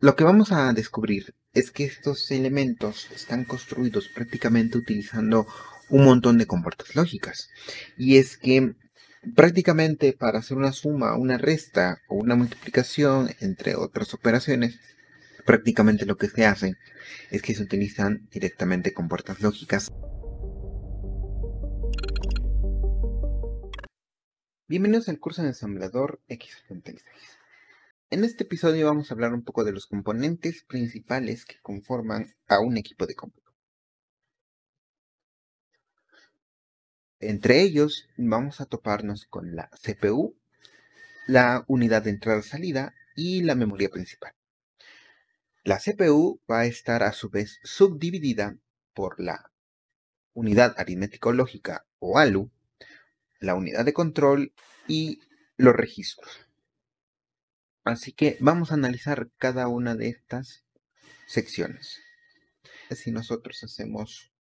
Lo que vamos a descubrir es que estos elementos están construidos prácticamente utilizando un montón de compuertas lógicas. Y es que prácticamente para hacer una suma, una resta o una multiplicación entre otras operaciones, prácticamente lo que se hace es que se utilizan directamente compuertas lógicas. Bienvenidos al curso de ensamblador X86. En este episodio vamos a hablar un poco de los componentes principales que conforman a un equipo de cómputo. Entre ellos vamos a toparnos con la CPU, la unidad de entrada-salida y la memoria principal. La CPU va a estar a su vez subdividida por la unidad aritmético-lógica o ALU, la unidad de control y los registros. Así que vamos a analizar cada una de estas secciones. Si nosotros hacemos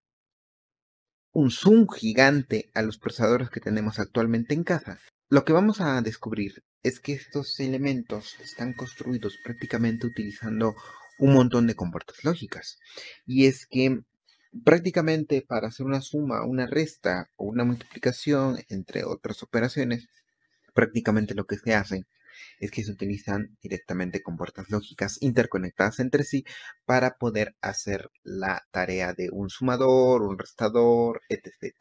un zoom gigante a los procesadores que tenemos actualmente en casa, lo que vamos a descubrir es que estos elementos están construidos prácticamente utilizando un montón de compuertas lógicas. Y es que prácticamente para hacer una suma, una resta o una multiplicación entre otras operaciones, prácticamente lo que se hace es que se utilizan directamente con puertas lógicas interconectadas entre sí para poder hacer la tarea de un sumador, un restador, etc.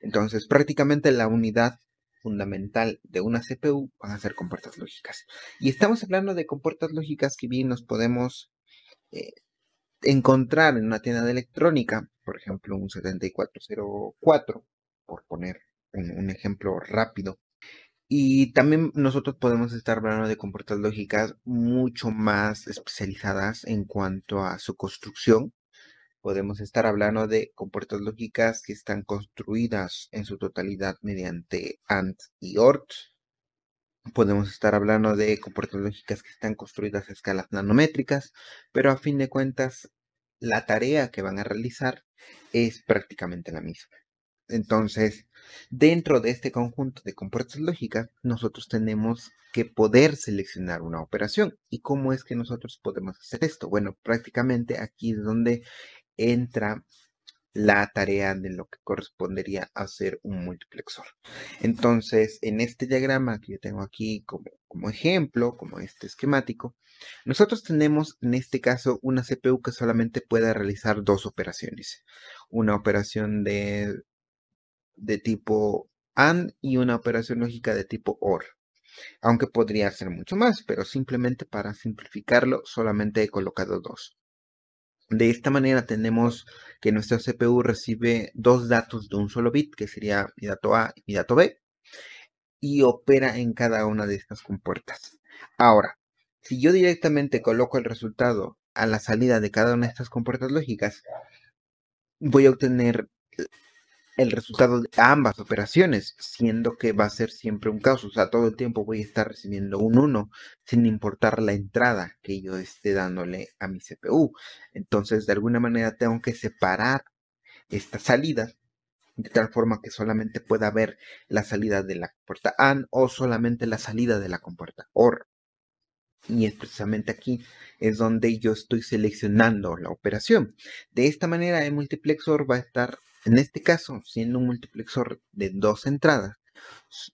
Entonces, prácticamente la unidad fundamental de una CPU van a ser compuertas lógicas. Y estamos hablando de compuertas lógicas que bien nos podemos eh, encontrar en una tienda de electrónica, por ejemplo, un 7404, por poner un ejemplo rápido, y también nosotros podemos estar hablando de compuertas lógicas mucho más especializadas en cuanto a su construcción. Podemos estar hablando de compuertas lógicas que están construidas en su totalidad mediante AND y OR. Podemos estar hablando de compuertas lógicas que están construidas a escalas nanométricas, pero a fin de cuentas la tarea que van a realizar es prácticamente la misma. Entonces, dentro de este conjunto de compuertas lógicas, nosotros tenemos que poder seleccionar una operación. ¿Y cómo es que nosotros podemos hacer esto? Bueno, prácticamente aquí es donde entra la tarea de lo que correspondería a hacer un multiplexor. Entonces, en este diagrama que yo tengo aquí como, como ejemplo, como este esquemático, nosotros tenemos en este caso una CPU que solamente puede realizar dos operaciones. Una operación de de tipo AND y una operación lógica de tipo OR. Aunque podría ser mucho más, pero simplemente para simplificarlo solamente he colocado dos. De esta manera tenemos que nuestra CPU recibe dos datos de un solo bit, que sería mi dato A y mi dato B, y opera en cada una de estas compuertas. Ahora, si yo directamente coloco el resultado a la salida de cada una de estas compuertas lógicas, voy a obtener el resultado de ambas operaciones, siendo que va a ser siempre un caos. O sea, todo el tiempo voy a estar recibiendo un 1 sin importar la entrada que yo esté dándole a mi CPU. Entonces, de alguna manera tengo que separar esta salida de tal forma que solamente pueda ver la salida de la compuerta AND o solamente la salida de la compuerta OR. Y es precisamente aquí es donde yo estoy seleccionando la operación. De esta manera el multiplexor va a estar en este caso, siendo un multiplexor de dos entradas,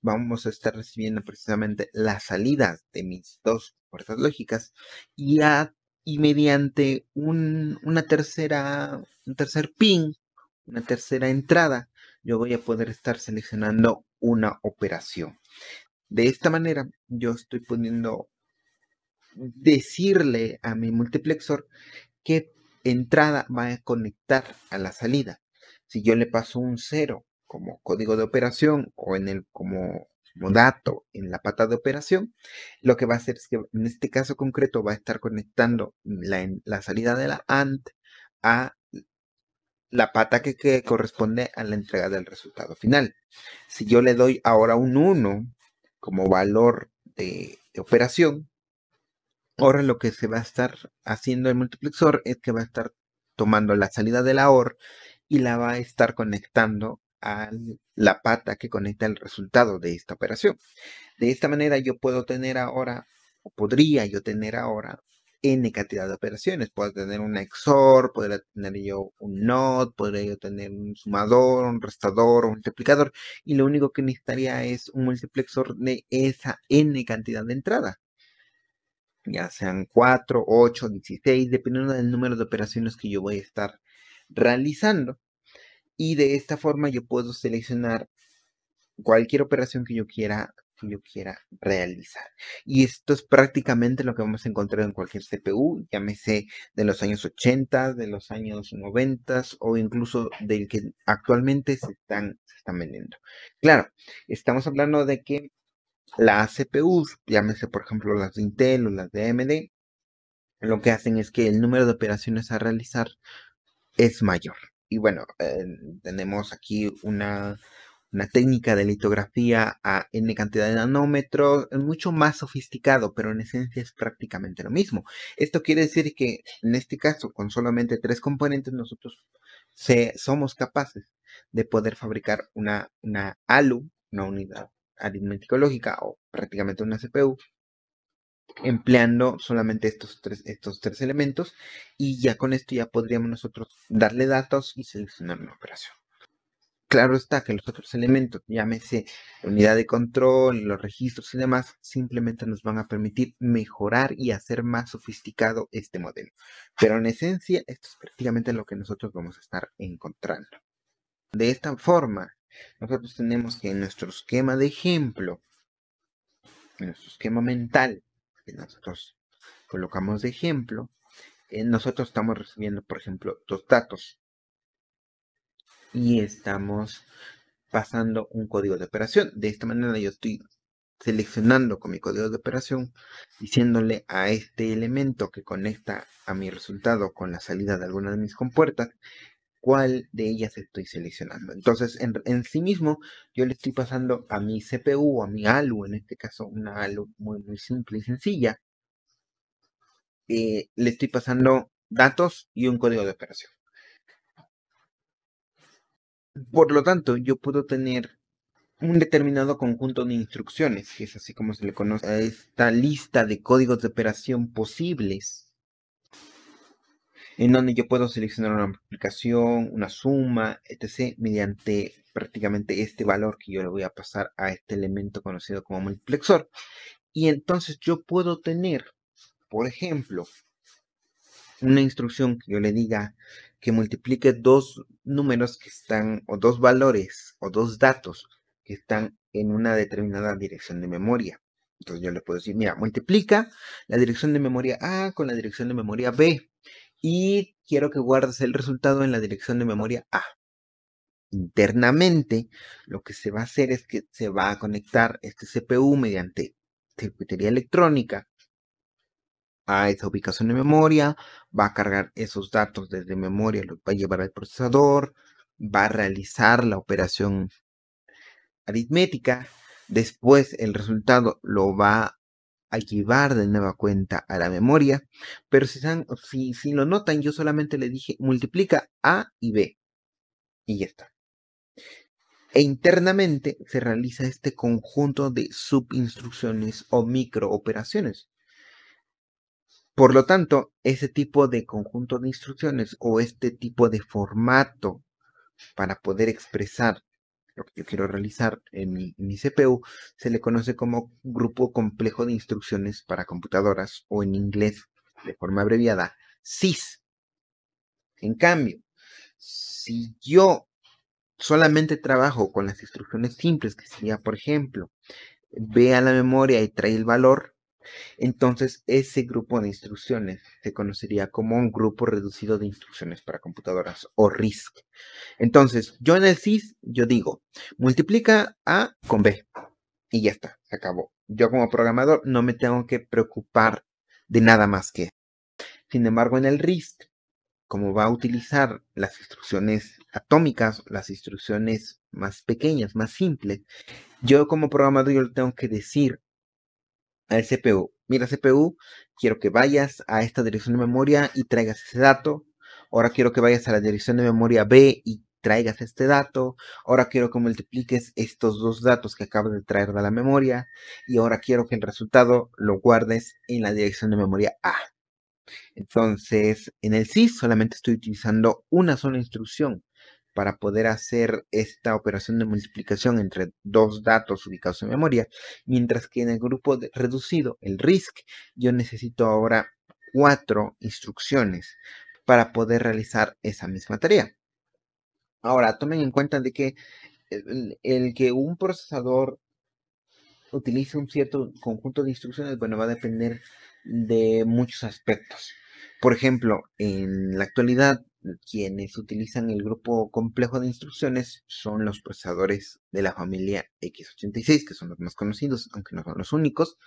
vamos a estar recibiendo precisamente la salida de mis dos puertas lógicas y, y mediante una tercera, un tercer pin, una tercera entrada, yo voy a poder estar seleccionando una operación. De esta manera, yo estoy poniendo decirle a mi multiplexor qué entrada va a conectar a la salida. Si yo le paso un 0 como código de operación o en el como, dato en la pata de operación, lo que va a hacer es que en este caso concreto va a estar conectando la, la salida de la AND a la pata que, corresponde a la entrega del resultado final. Si yo le doy ahora un 1 como valor de, de operación, ahora lo que se va a estar haciendo el multiplexor es que va a estar tomando la salida de la OR y la va a estar conectando a la pata que conecta el resultado de esta operación. De esta manera yo puedo tener ahora, o podría yo tener ahora, n cantidad de operaciones. Puedo tener un XOR, podría tener yo un NOT, podría yo tener un sumador, un restador, un multiplicador, y lo único que necesitaría es un multiplexor de esa n cantidad de entrada. Ya sean 4, 8, 16, dependiendo del número de operaciones que yo voy a estar realizando. Y de esta forma yo puedo seleccionar cualquier operación que yo quiera yo quiera realizar. Y esto es prácticamente lo que vamos a encontrar en cualquier CPU, llámese de los años 80, de los años 90 o incluso del que actualmente se están, se están vendiendo. Claro, estamos hablando de que las CPUs, llámese por ejemplo las de Intel o las de AMD, lo que hacen es que el número de operaciones a realizar es mayor. Y bueno, eh, tenemos aquí una una técnica de litografía a n cantidad de nanómetros, mucho más sofisticado, pero en esencia es prácticamente lo mismo. Esto quiere decir que en este caso, con solamente tres componentes, nosotros somos capaces de poder fabricar una, una ALU, una unidad aritmético lógica o prácticamente una CPU, empleando solamente estos tres, estos tres elementos y ya con esto ya podríamos nosotros darle datos y seleccionar una operación. Claro está que los otros elementos, llámese unidad de control, los registros y demás, simplemente nos van a permitir mejorar y hacer más sofisticado este modelo. Pero en esencia, esto es prácticamente lo que nosotros vamos a estar encontrando. De esta forma, nosotros tenemos que en nuestro esquema de ejemplo, en nuestro esquema mental, que nosotros colocamos de ejemplo, eh, nosotros estamos recibiendo, por ejemplo, dos datos y estamos pasando un código de operación. De esta manera yo estoy seleccionando con mi código de operación, diciéndole a este elemento que conecta a mi resultado con la salida de alguna de mis compuertas, cuál de ellas estoy seleccionando. Entonces, en, sí mismo, yo le estoy pasando a mi CPU a mi ALU, en este caso una ALU muy, muy simple y sencilla, eh, le estoy pasando datos y un código de operación. Por lo tanto, yo puedo tener un determinado conjunto de instrucciones, que es así como se le conoce a esta lista de códigos de operación posibles, en donde yo puedo seleccionar una multiplicación, una suma, etc., mediante prácticamente este valor que yo le voy a pasar a este elemento conocido como multiplexor. Y entonces yo puedo tener, por ejemplo, una instrucción que yo le diga que multiplique dos números que están, o dos valores, o dos datos que están en una determinada dirección de memoria. Entonces yo le puedo decir, mira, multiplica la dirección de memoria A con la dirección de memoria B. Y quiero que guardes el resultado en la dirección de memoria A. Internamente, lo que se va a hacer es que se va a conectar este CPU mediante circuitería electrónica a esa ubicación de memoria, va a cargar esos datos desde memoria, los va a llevar al procesador, va a realizar la operación aritmética, después el resultado lo va a llevar de nueva cuenta a la memoria, pero si, si, si lo notan, yo solamente le dije multiplica A y B, y ya está. E internamente se realiza este conjunto de subinstrucciones o microoperaciones. Por lo tanto, ese tipo de conjunto de instrucciones o este tipo de formato para poder expresar lo que yo quiero realizar en mi, CPU se le conoce como grupo complejo de instrucciones para computadoras o en inglés de forma abreviada SIS. En cambio, si yo solamente trabajo con las instrucciones simples, que sería, por ejemplo, ve a la memoria y trae el valor, entonces, ese grupo de instrucciones se conocería como un grupo reducido de instrucciones para computadoras o RISC. Entonces, yo en el SIS, yo digo, multiplica A con B y ya está, se acabó. Yo como programador no me tengo que preocupar de nada más que. Sin embargo, en el RISC, como va a utilizar las instrucciones atómicas, las instrucciones más pequeñas, más simples, yo como programador yo tengo que decir al CPU. Mira CPU, quiero que vayas a esta dirección de memoria y traigas ese dato. Ahora quiero que vayas a la dirección de memoria B y traigas este dato. Ahora quiero que multipliques estos dos datos que acabas de traer de la memoria. Y ahora quiero que el resultado lo guardes en la dirección de memoria A. Entonces, en el CIS solamente estoy utilizando una sola instrucción para poder hacer esta operación de multiplicación entre dos datos ubicados en memoria, mientras que en el grupo reducido, el RISC, yo necesito ahora cuatro instrucciones para poder realizar esa misma tarea. Ahora, tomen en cuenta de que el, que un procesador utilice un cierto conjunto de instrucciones, bueno, va a depender de muchos aspectos. Por ejemplo, en la actualidad, quienes utilizan el grupo complejo de instrucciones son los procesadores de la familia x86, que son los más conocidos, aunque no son los únicos.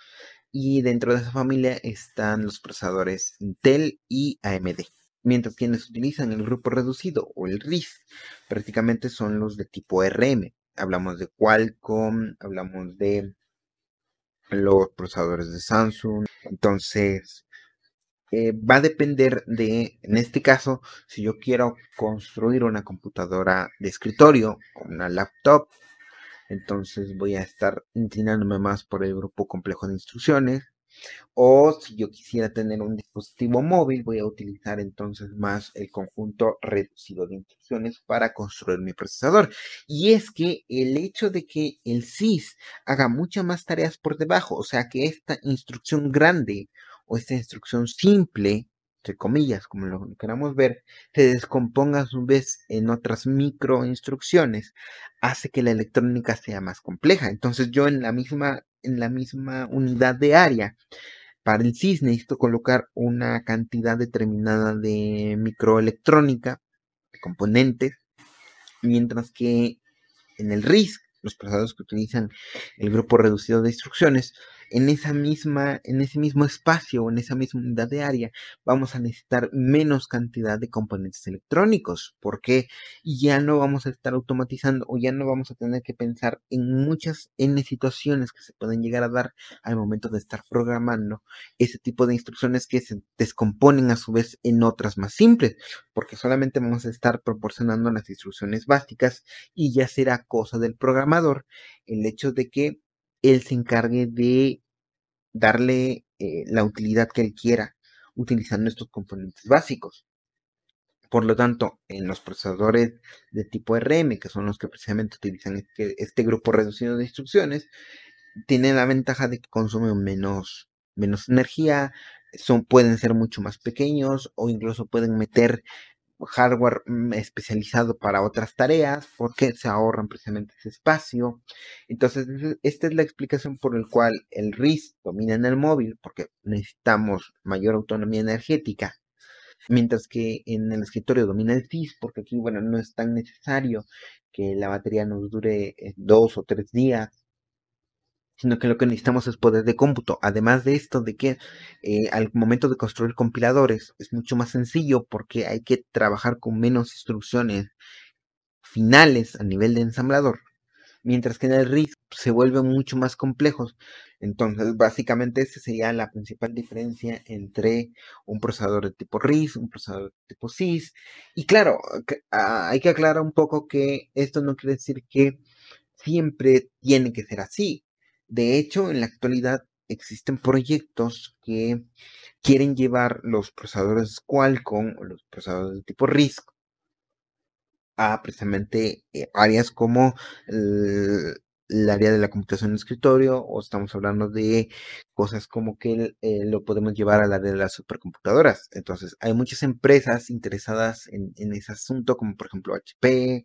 Y dentro de esa familia están los procesadores Intel y AMD. Mientras quienes utilizan el grupo reducido o el RISC prácticamente son los de tipo RM. Hablamos de Qualcomm, hablamos de los procesadores de Samsung. Entonces, eh, va a depender de, en este caso, si yo quiero construir una computadora de escritorio o una laptop, entonces voy a estar inclinándome más por el grupo complejo de instrucciones. O si yo quisiera tener un dispositivo móvil, voy a utilizar entonces más el conjunto reducido de instrucciones para construir mi procesador. Y es que el hecho de que el SIS haga muchas más tareas por debajo, o sea que esta instrucción grande o esta instrucción simple, entre comillas, como lo queramos ver, se descomponga a su vez en otras micro instrucciones, hace que la electrónica sea más compleja. Entonces yo en la misma en la misma unidad de área. Para el CIS necesito colocar una cantidad determinada de microelectrónica, de componentes, mientras que en el RISC, los procesadores que utilizan el grupo reducido de instrucciones, en esa misma, en ese mismo espacio o en esa misma unidad de área, vamos a necesitar menos cantidad de componentes electrónicos, porque ya no vamos a estar automatizando o ya no vamos a tener que pensar en muchas N situaciones que se pueden llegar a dar al momento de estar programando ese tipo de instrucciones que se descomponen a su vez en otras más simples, porque solamente vamos a estar proporcionando las instrucciones básicas y ya será cosa del programador el hecho de que él se encargue de darle eh, la utilidad que él quiera utilizando estos componentes básicos. Por lo tanto, en los procesadores de tipo RM, que son los que precisamente utilizan este, este grupo reducido de instrucciones, tienen la ventaja de que consumen menos, menos energía, son, pueden ser mucho más pequeños o incluso pueden meter hardware mm, especializado para otras tareas porque se ahorran precisamente ese espacio. Entonces, esta es la explicación por la cual el RIS domina en el móvil porque necesitamos mayor autonomía energética. Mientras que en el escritorio domina el CIS, porque aquí, bueno, no es tan necesario que la batería nos dure eh, dos o tres días, sino que lo que necesitamos es poder de cómputo. Además de esto, de que eh, al momento de construir compiladores es mucho más sencillo porque hay que trabajar con menos instrucciones finales a nivel de ensamblador, mientras que en el RISC se vuelven mucho más complejos. Entonces, básicamente esa sería la principal diferencia entre un procesador de tipo RISC, un procesador de tipo SIS. Y claro, ah, hay que aclarar un poco que esto no quiere decir que siempre tiene que ser así. De hecho, en la actualidad existen proyectos que quieren llevar los procesadores Qualcomm o los procesadores de tipo RISC a precisamente eh, áreas como el, área de la computación de escritorio o estamos hablando de cosas como que eh, lo podemos llevar al área de las supercomputadoras. Entonces, hay muchas empresas interesadas en, en ese asunto, como por ejemplo HP,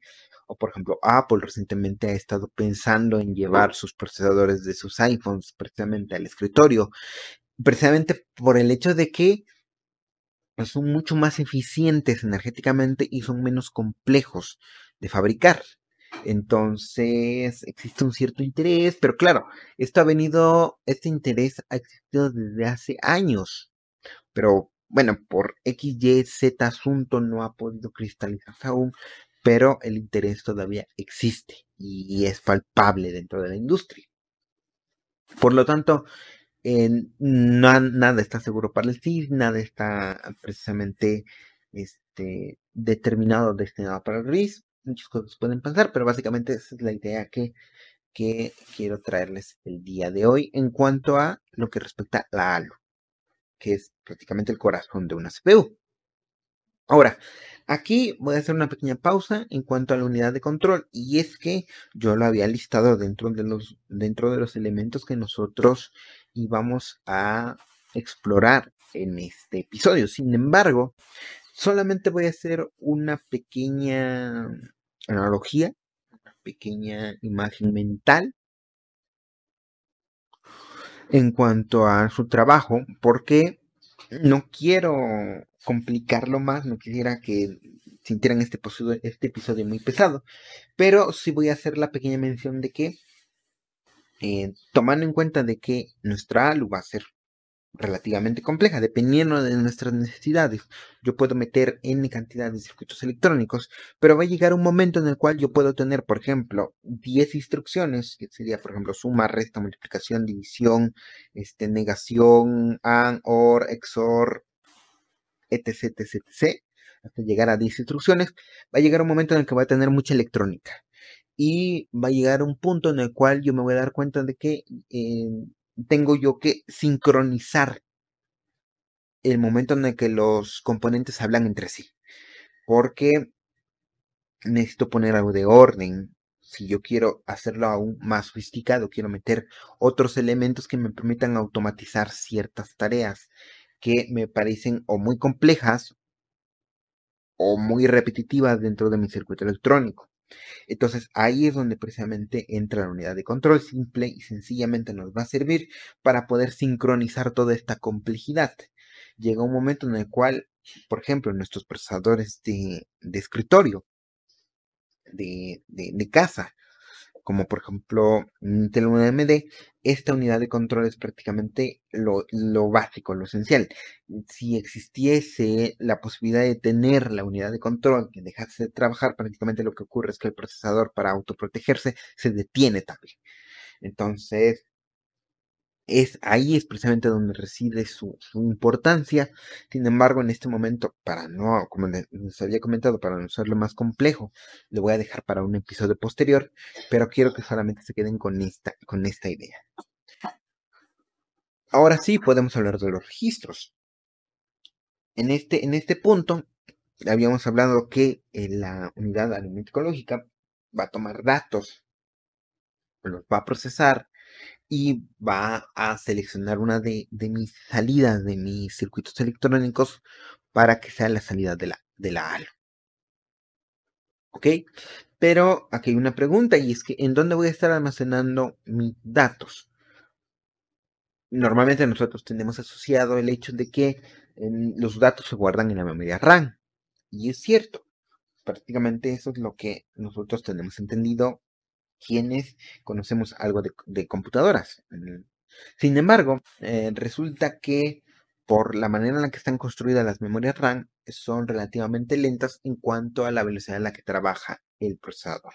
o por ejemplo, Apple recientemente ha estado pensando en llevar sus procesadores de sus iPhones precisamente al escritorio, precisamente por el hecho de que son mucho más eficientes energéticamente y son menos complejos de fabricar. Entonces existe un cierto interés, pero claro, esto ha venido, este interés ha existido desde hace años, pero bueno, por X, Y, Z asunto no ha podido cristalizarse aún, pero el interés todavía existe y es palpable dentro de la industria. Por lo tanto, nada está seguro para el CIS, nada está precisamente este, determinado, destinado para el RIS. Muchas cosas pueden pasar, pero básicamente esa es la idea que, que quiero traerles el día de hoy en cuanto a lo que respecta a la ALU. que es prácticamente el corazón de una CPU. Ahora, aquí voy a hacer una pequeña pausa en cuanto a la unidad de control y es que yo lo había listado dentro de los, dentro de los elementos que nosotros íbamos a explorar en este episodio. Sin embargo, solamente voy a hacer una pequeña analogía, una pequeña imagen mental en cuanto a su trabajo, porque no quiero complicarlo más, no quisiera que sintieran este episodio, este episodio muy pesado, pero sí voy a hacer la pequeña mención de que, eh, tomando en cuenta de que nuestra ALU va a ser relativamente compleja, dependiendo de nuestras necesidades. Yo puedo meter n cantidad de circuitos electrónicos, pero va a llegar un momento en el cual yo puedo tener, por ejemplo, 10 instrucciones, que sería, por ejemplo, suma, resta, multiplicación, división, este, negación, AND, OR, XOR, etc, etc, etc, hasta llegar a 10 instrucciones, va a llegar un momento en el que va a tener mucha electrónica. Y va a llegar un punto en el cual yo me voy a dar cuenta de que eh, tengo yo que sincronizar el momento en el que los componentes hablan entre sí. Porque necesito poner algo de orden. Si yo quiero hacerlo aún más sofisticado, quiero meter otros elementos que me permitan automatizar ciertas tareas que me parecen o muy complejas o muy repetitivas dentro de mi circuito electrónico. Entonces ahí es donde precisamente entra la unidad de control simple y sencillamente nos va a servir para poder sincronizar toda esta complejidad. Llega un momento en el cual, por ejemplo, nuestros procesadores de, escritorio, de, de casa, como por ejemplo Intel AMD, esta unidad de control es prácticamente lo, básico, lo esencial. Si existiese la posibilidad de tener la unidad de control que dejase de trabajar, prácticamente lo que ocurre es que el procesador para autoprotegerse se detiene también. Entonces, es ahí es precisamente donde reside su, importancia. Sin embargo, en este momento, para no, como les, había comentado, para no hacerlo más complejo, lo voy a dejar para un episodio posterior, pero quiero que solamente se queden con esta, con esta idea. Ahora sí podemos hablar de los registros. En este, en este punto, habíamos hablado que eh, la unidad aritmético-lógica va a tomar datos, los va a procesar y va a seleccionar una de, mis salidas de mis circuitos electrónicos para que sea la salida de la, de la. ¿Ok? Pero aquí hay una pregunta y es que ¿en dónde voy a estar almacenando mis datos? Normalmente nosotros tenemos asociado el hecho de que los datos se guardan en la memoria RAM. Y es cierto. Prácticamente eso es lo que nosotros tenemos entendido quienes conocemos algo de, computadoras. Sin embargo, eh, resulta que por la manera en la que están construidas las memorias RAM, son relativamente lentas en cuanto a la velocidad en la que trabaja el procesador.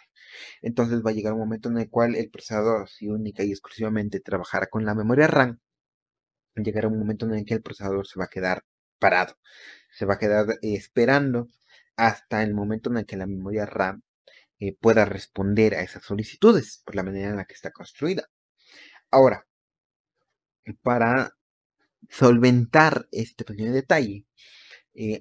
Entonces va a llegar un momento en el cual el procesador, si única y exclusivamente trabajara con la memoria RAM, llegará un momento en el que el procesador se va a quedar parado. Se va a quedar esperando hasta el momento en el que la memoria RAM eh, pueda responder a esas solicitudes por la manera en la que está construida. Ahora, para solventar este pequeño detalle, eh,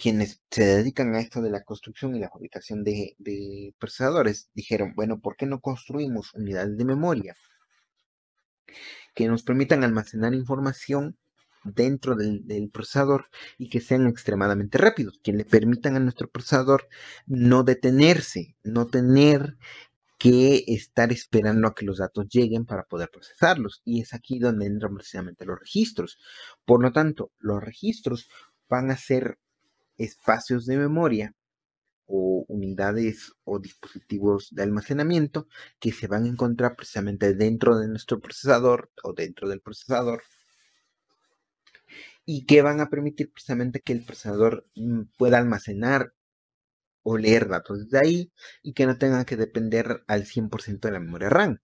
quienes se dedican a esto de la construcción y la fabricación de, de, procesadores dijeron, bueno, ¿por qué no construimos unidades de memoria que nos permitan almacenar información dentro del, procesador y que sean extremadamente rápidos, que le permitan a nuestro procesador no detenerse, no tener que estar esperando a que los datos lleguen para poder procesarlos. Y es aquí donde entran precisamente los registros. Por lo tanto, los registros van a ser espacios de memoria o unidades o dispositivos de almacenamiento que se van a encontrar precisamente dentro de nuestro procesador o dentro del procesador y que van a permitir precisamente que el procesador mm, pueda almacenar o leer datos de ahí y que no tenga que depender al 100% de la memoria RAM.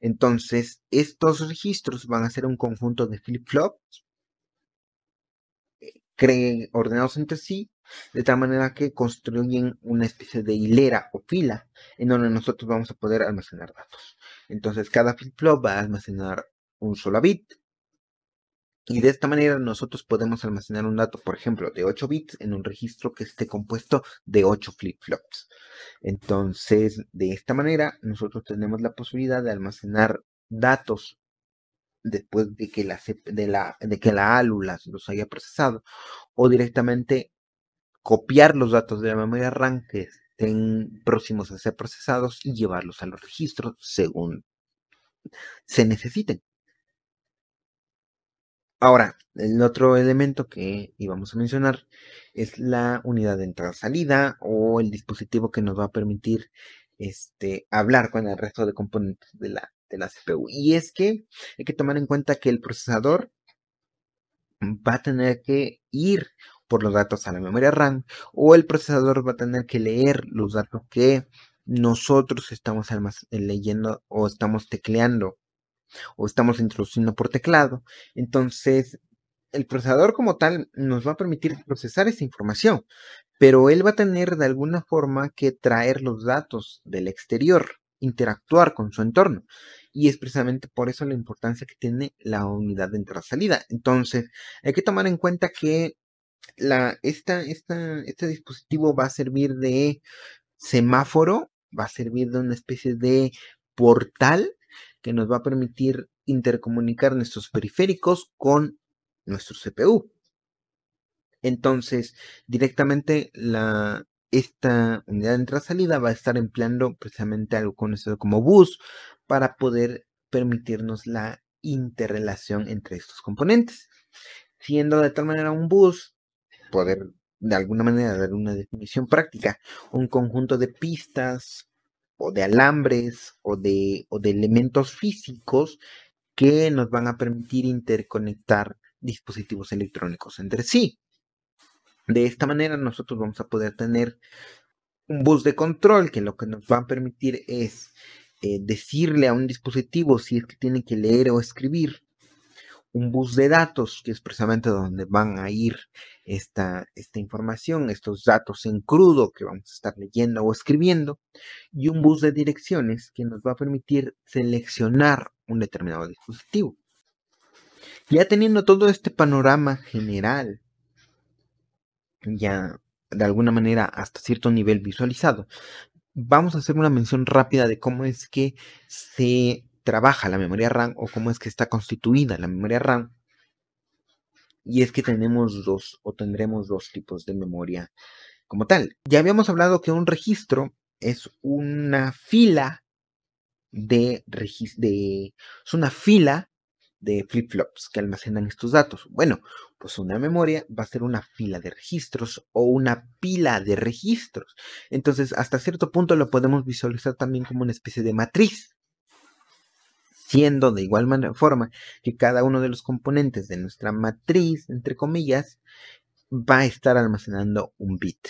Entonces, estos registros van a ser un conjunto de flip-flops eh, ordenados entre sí, de tal manera que construyen una especie de hilera o fila en donde nosotros vamos a poder almacenar datos. Entonces, cada flip-flop va a almacenar un solo bit Y de esta manera nosotros podemos almacenar un dato, por ejemplo, de 8 bits en un registro que esté compuesto de 8 flip-flops. Entonces, de esta manera, nosotros tenemos la posibilidad de almacenar datos después de que la, de que la ALU los haya procesado o directamente copiar los datos de la memoria RAM que estén próximos a ser procesados y llevarlos a los registros según se necesiten. Ahora, el otro elemento que íbamos a mencionar es la unidad de entrada-salida o el dispositivo que nos va a permitir este, hablar con el resto de componentes de la, de la CPU. Y es que hay que tomar en cuenta que el procesador va a tener que ir por los datos a la memoria RAM o el procesador va a tener que leer los datos que nosotros estamos leyendo o estamos tecleando o estamos introduciendo por teclado. Entonces, el procesador como tal nos va a permitir procesar esa información, pero él va a tener de alguna forma que traer los datos del exterior, interactuar con su entorno. Y es precisamente por eso la importancia que tiene la unidad de entrada-salida. Entonces, hay que tomar en cuenta que esta, este dispositivo va a servir de semáforo, va a servir de una especie de portal que nos va a permitir intercomunicar nuestros periféricos con nuestro CPU. Entonces, directamente la, esta unidad de entrada-salida va a estar empleando precisamente algo conocido como bus para poder permitirnos la interrelación entre estos componentes. Siendo de tal manera un bus, poder de alguna manera dar una definición práctica, un conjunto de pistas o de alambres o de, o de elementos físicos que nos van a permitir interconectar dispositivos electrónicos entre sí. De esta manera nosotros vamos a poder tener un bus de control que lo que nos va a permitir es eh, decirle a un dispositivo si es que tiene que leer o escribir un bus de datos, que es precisamente donde van a ir esta, esta información, estos datos en crudo que vamos a estar leyendo o escribiendo, y un bus de direcciones que nos va a permitir seleccionar un determinado dispositivo. Ya teniendo todo este panorama general, ya de alguna manera hasta cierto nivel visualizado, vamos a hacer una mención rápida de cómo es que se trabaja la memoria RAM o cómo es que está constituida la memoria RAM. Y es que tenemos dos o tendremos dos tipos de memoria como tal. Ya habíamos hablado que un registro es una fila de, es una fila de flip-flops que almacenan estos datos. Bueno, pues una memoria va a ser una fila de registros o una pila de registros. Entonces, hasta cierto punto lo podemos visualizar también como una especie de matriz siendo de igual forma que cada uno de los componentes de nuestra matriz, entre comillas, va a estar almacenando un bit.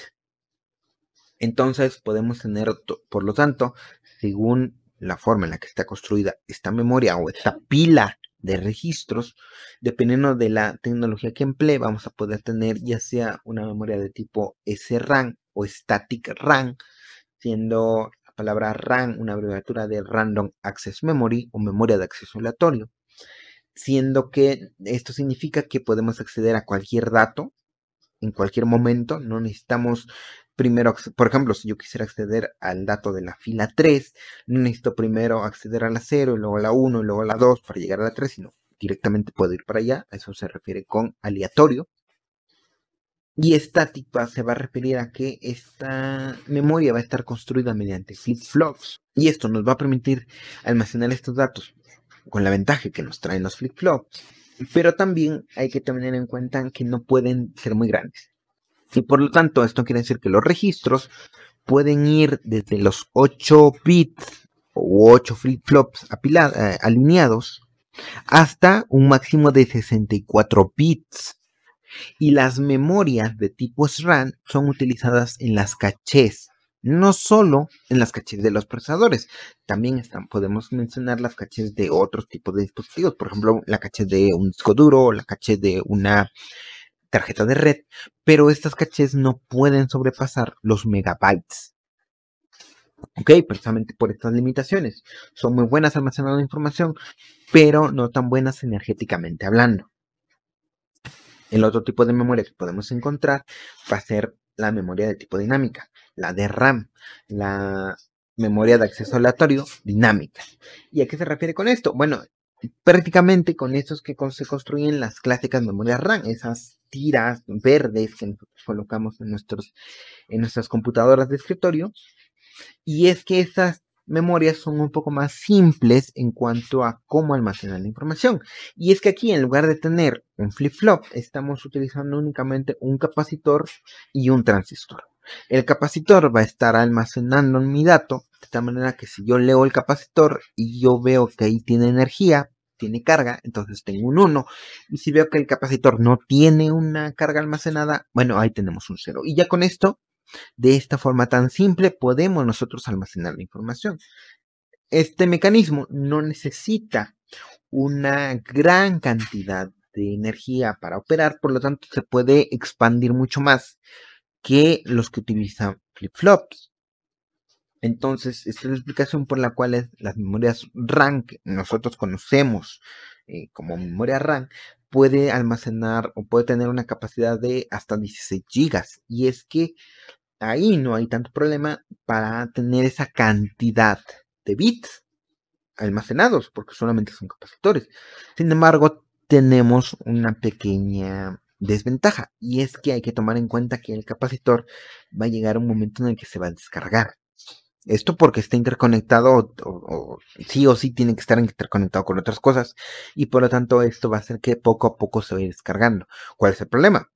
Entonces podemos tener, por lo tanto, según la forma en la que está construida esta memoria o esta pila de registros, dependiendo de la tecnología que emplee, vamos a poder tener ya sea una memoria de tipo SRAM o Static RAM, siendo palabra RAM una abreviatura de Random Access Memory o memoria de acceso aleatorio, siendo que esto significa que podemos acceder a cualquier dato en cualquier momento, no necesitamos primero, por ejemplo, si yo quisiera acceder al dato de la fila 3, no necesito primero acceder a la 0 y luego a la 1 y luego a la 2 para llegar a la 3, sino directamente puedo ir para allá, a eso se refiere con aleatorio. Y estática se va a referir a que esta memoria va a estar construida mediante flip-flops. Y esto nos va a permitir almacenar estos datos con la ventaja que nos traen los flip-flops. Pero también hay que tener en cuenta que no pueden ser muy grandes. Y por lo tanto, esto quiere decir que los registros pueden ir desde los 8 bits o 8 flip-flops eh, alineados hasta un máximo de 64 bits y las memorias de tipo SRAM son utilizadas en las cachés, no solo en las cachés de los procesadores, también podemos mencionar las cachés de otros tipos de dispositivos, por ejemplo, la caché de un disco duro o la caché de una tarjeta de red, pero estas cachés no pueden sobrepasar los megabytes. Ok, precisamente por estas limitaciones. Son muy buenas almacenando información, pero no tan buenas energéticamente hablando. El otro tipo de memoria que podemos encontrar va a ser la memoria de tipo dinámica, la de RAM, la memoria de acceso aleatorio dinámica. ¿Y a qué se refiere con esto? Bueno, prácticamente con estos que se construyen las clásicas memorias RAM, esas tiras verdes que colocamos en, nuestros, en nuestras computadoras de escritorio. Y es que esas memorias son un poco más simples en cuanto a cómo almacenar la información. Y es que aquí en lugar de tener un flip-flop, estamos utilizando únicamente un capacitor y un transistor. El capacitor va a estar almacenando mi dato de tal manera que si yo leo el capacitor y yo veo que ahí tiene energía, tiene carga, entonces tengo un 1. Y si veo que el capacitor no tiene una carga almacenada, bueno, ahí tenemos un 0. Y ya con esto de esta forma tan simple podemos nosotros almacenar la información. Este mecanismo no necesita una gran cantidad de energía para operar, por lo tanto se puede expandir mucho más que los que utilizan flip-flops. Entonces, esta es la explicación por la cual las memorias RAM que nosotros conocemos eh, como memoria RAM puede almacenar o puede tener una capacidad de hasta 16 GB. Y es que ahí no hay tanto problema para tener esa cantidad de bits almacenados, porque solamente son capacitores. Sin embargo, tenemos una pequeña desventaja, y es que hay que tomar en cuenta que el capacitor va a llegar un momento en el que se va a descargar. Esto porque está interconectado o, sí o sí tiene que estar interconectado con otras cosas y por lo tanto esto va a hacer que poco a poco se vaya descargando. ¿Cuál es el problema?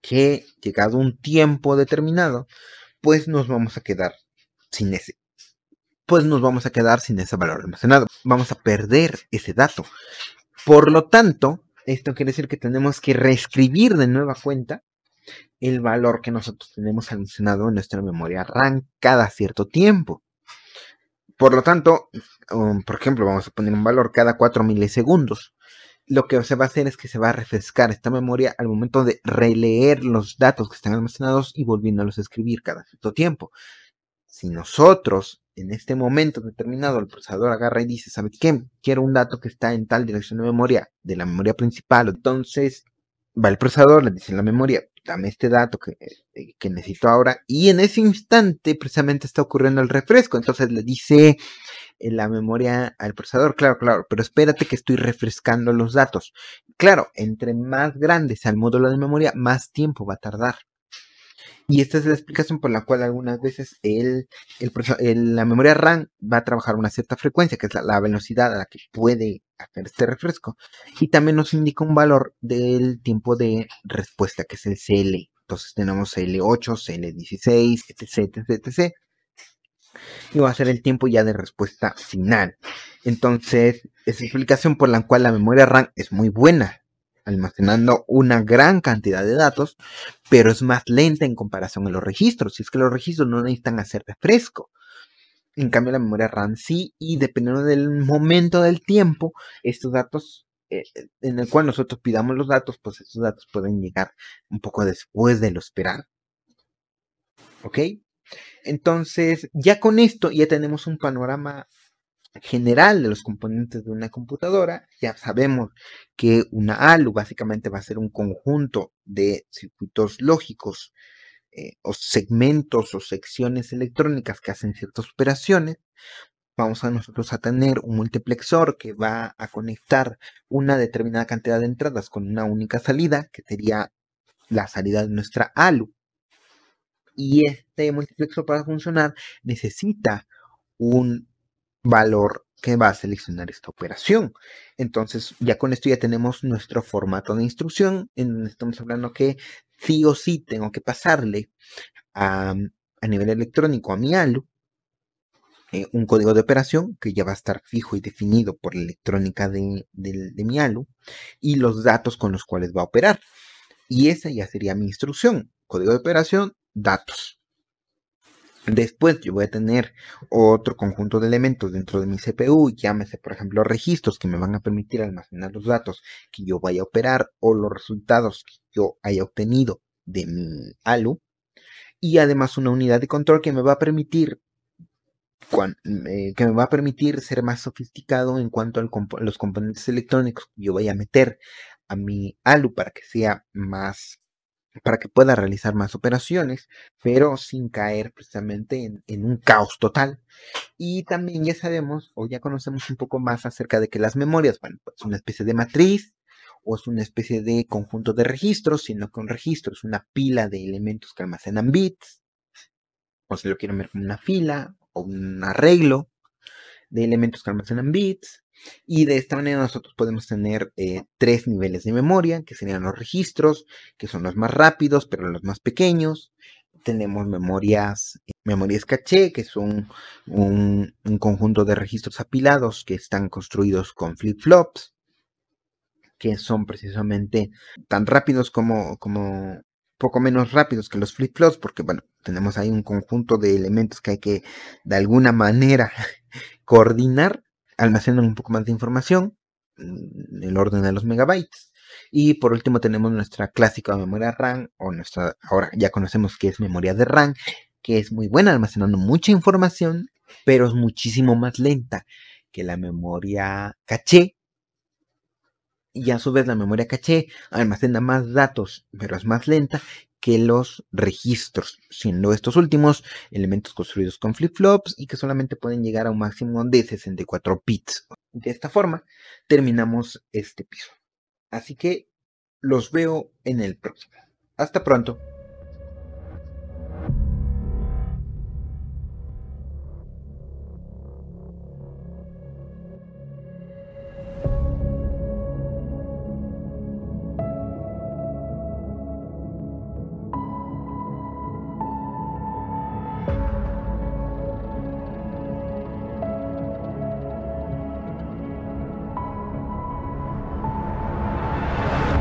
Que llegado un tiempo determinado, pues nos vamos a quedar sin ese. Pues nos vamos a quedar sin ese valor almacenado. Vamos a perder ese dato. Por lo tanto, esto quiere decir que tenemos que reescribir de nueva cuenta el valor que nosotros tenemos almacenado en nuestra memoria RAM cada cierto tiempo. Por lo tanto, um, por ejemplo, vamos a poner un valor cada 4 milisegundos lo que se va a hacer es que se va a refrescar esta memoria al momento de releer los datos que están almacenados y volviéndolos a escribir cada cierto tiempo. Si nosotros en este momento determinado el procesador agarra y dice, ¿sabes qué? Quiero un dato que está en tal dirección de memoria, de la memoria principal. Entonces va el procesador, le dice en la memoria, dame este dato que, eh, que necesito ahora. Y en ese instante precisamente está ocurriendo el refresco. Entonces le dice, la memoria al procesador, claro, claro, pero espérate que estoy refrescando los datos. Claro, entre más grande sea el módulo de memoria, más tiempo va a tardar. Y esta es la explicación por la cual algunas veces el, la memoria RAM va a trabajar una cierta frecuencia, que es la, velocidad a la que puede hacer este refresco. Y también nos indica un valor del tiempo de respuesta, que es el CL. Entonces tenemos CL8, CL16, etc, etc, etc y va a ser el tiempo ya de respuesta final. Entonces, es explicación por la cual la memoria RAM es muy buena, almacenando una gran cantidad de datos, pero es más lenta en comparación a los registros. Si es que los registros no necesitan hacer refresco. En cambio, la memoria RAM sí, y dependiendo del momento del tiempo, estos datos eh, en el cual nosotros pidamos los datos, pues estos datos pueden llegar un poco después de lo esperado. ¿Ok? Entonces, ya con esto ya tenemos un panorama general de los componentes de una computadora. Ya sabemos que una ALU básicamente va a ser un conjunto de circuitos lógicos eh, o segmentos o secciones electrónicas que hacen ciertas operaciones. Vamos a nosotros a tener un multiplexor que va a conectar una determinada cantidad de entradas con una única salida, que sería la salida de nuestra ALU y este multiplexo para funcionar necesita un valor que va a seleccionar esta operación. Entonces, ya con esto ya tenemos nuestro formato de instrucción, en donde estamos hablando que sí o sí tengo que pasarle a, nivel electrónico a mi ALU eh, un código de operación que ya va a estar fijo y definido por la electrónica de, de mi ALU y los datos con los cuales va a operar. Y esa ya sería mi instrucción. Código de operación, datos. Después yo voy a tener otro conjunto de elementos dentro de mi CPU, llámese por ejemplo registros que me van a permitir almacenar los datos que yo vaya a operar o los resultados que yo haya obtenido de mi ALU. Y además una unidad de control que me va a permitir eh, que me va a permitir ser más sofisticado en cuanto a los componentes electrónicos que yo vaya a meter a mi ALU para que sea más, para que pueda realizar más operaciones, pero sin caer precisamente en, un caos total. Y también ya sabemos o ya conocemos un poco más acerca de que las memorias, bueno, pues una especie de matriz o es una especie de conjunto de registros, sino que un registro es una pila de elementos que almacenan bits, o si lo quieren ver como una fila o un arreglo de elementos que almacenan bits. Y de esta manera nosotros podemos tener eh, tres niveles de memoria, que serían los registros, que son los más rápidos, pero los más pequeños. Tenemos memorias, memorias caché, que son un, un conjunto de registros apilados que están construidos con flip-flops, que son precisamente tan rápidos como, como poco menos rápidos que los flip-flops, porque bueno, tenemos ahí un conjunto de elementos que hay que de alguna manera coordinar, almacenan un poco más de información, en el orden de los megabytes. Y por último tenemos nuestra clásica memoria RAM, o nuestra, ahora ya conocemos que es memoria de RAM, que es muy buena almacenando mucha información, pero es muchísimo más lenta que la memoria caché. Y a su vez la memoria caché almacena más datos, pero es más lenta que los registros, siendo estos últimos elementos construidos con flip-flops y que solamente pueden llegar a un máximo de 64 bits. De esta forma terminamos este piso. Así que los veo en el próximo. Hasta pronto.